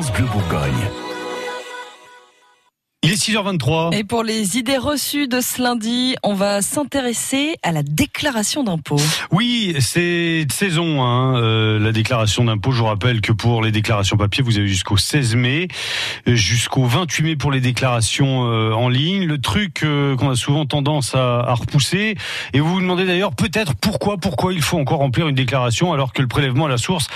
France Bleu Bourgogne. Il est 6h23. Et pour les idées reçues de ce lundi, on va s'intéresser à la déclaration d'impôt. Oui, c'est saison, hein, euh, la déclaration d'impôt. Je vous rappelle que pour les déclarations papier, vous avez jusqu'au 16 mai, euh, jusqu'au 28 mai pour les déclarations euh, en ligne. Le truc euh, qu'on a souvent tendance à, à, repousser. Et vous vous demandez d'ailleurs peut-être pourquoi, pourquoi il faut encore remplir une déclaration alors que le prélèvement à la source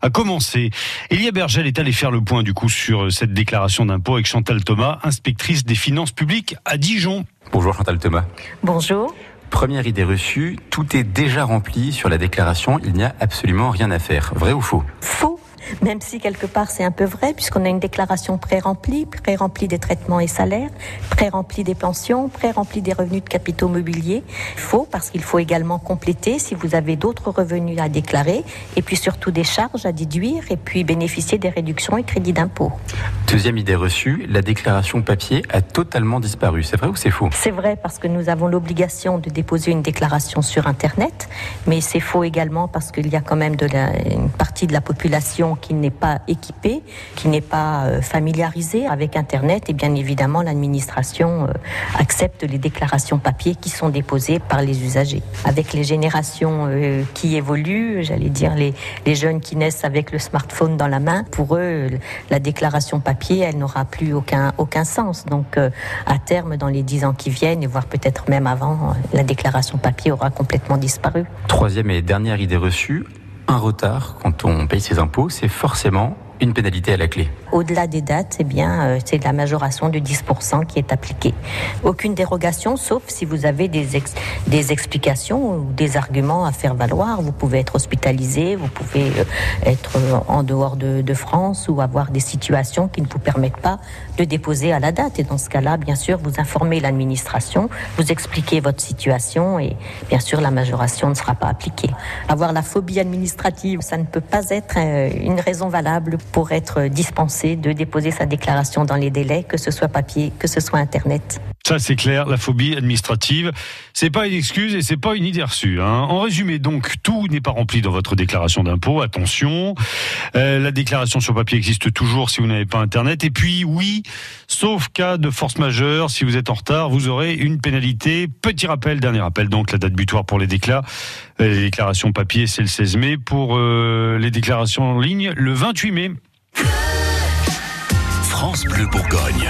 a commencé. Elia Bergel est allé faire le point du coup sur cette déclaration d'impôt avec Chantal Thomas, inspectrice des finances publiques à Dijon. Bonjour Chantal Thomas. Bonjour. Première idée reçue, tout est déjà rempli sur la déclaration, il n'y a absolument rien à faire. Vrai ou faux? Faux même si quelque part c'est un peu vrai, puisqu'on a une déclaration pré-remplie, pré-remplie des traitements et salaires, pré-remplie des pensions, pré-remplie des revenus de capitaux mobiliers. Faux, parce qu'il faut également compléter si vous avez d'autres revenus à déclarer, et puis surtout des charges à déduire, et puis bénéficier des réductions et crédits d'impôt. Deuxième idée reçue, la déclaration papier a totalement disparu. C'est vrai ou c'est faux? C'est vrai, parce que nous avons l'obligation de déposer une déclaration sur Internet, mais c'est faux également parce qu'il y a quand même de la, une partie de la population qui n'est pas équipé, qui n'est pas euh, familiarisé avec Internet. Et bien évidemment, l'administration euh, accepte les déclarations papier qui sont déposées par les usagers. Avec les générations euh, qui évoluent, j'allais dire les, jeunes qui naissent avec le smartphone dans la main, pour eux, la déclaration papier, elle n'aura plus aucun, aucun sens. Donc, à terme, dans les dix ans qui viennent, et voire peut-être même avant, la déclaration papier aura complètement disparu. Troisième et dernière idée reçue, un retard quand on paye ses impôts, c'est forcément une pénalité à la clé. Au-delà des dates, eh bien, euh, c'est la majoration de 10% qui est appliquée. Aucune dérogation, sauf si vous avez des, des explications ou des arguments à faire valoir. Vous pouvez être hospitalisé, vous pouvez euh, être en dehors de, de, France ou avoir des situations qui ne vous permettent pas de déposer à la date. Et dans ce cas-là, bien sûr, vous informez l'administration, vous expliquez votre situation et bien sûr, la majoration ne sera pas appliquée. Avoir la phobie administrative, ça ne peut pas être euh, une raison valable pour être dispensé de déposer sa déclaration dans les délais, que ce soit papier, que ce soit Internet. Ça c'est clair, la phobie administrative, c'est pas une excuse et c'est pas une idée reçue. Hein. En résumé, donc tout n'est pas rempli dans votre déclaration d'impôt. Attention, euh, la déclaration sur papier existe toujours si vous n'avez pas Internet. Et puis oui, sauf cas de force majeure, si vous êtes en retard, vous aurez une pénalité. Petit rappel, dernier rappel, donc la date butoir pour les déclats. Les déclarations papier, c'est le 16 mai. Pour euh, les déclarations en ligne, le 28 mai. France Bleu Bourgogne.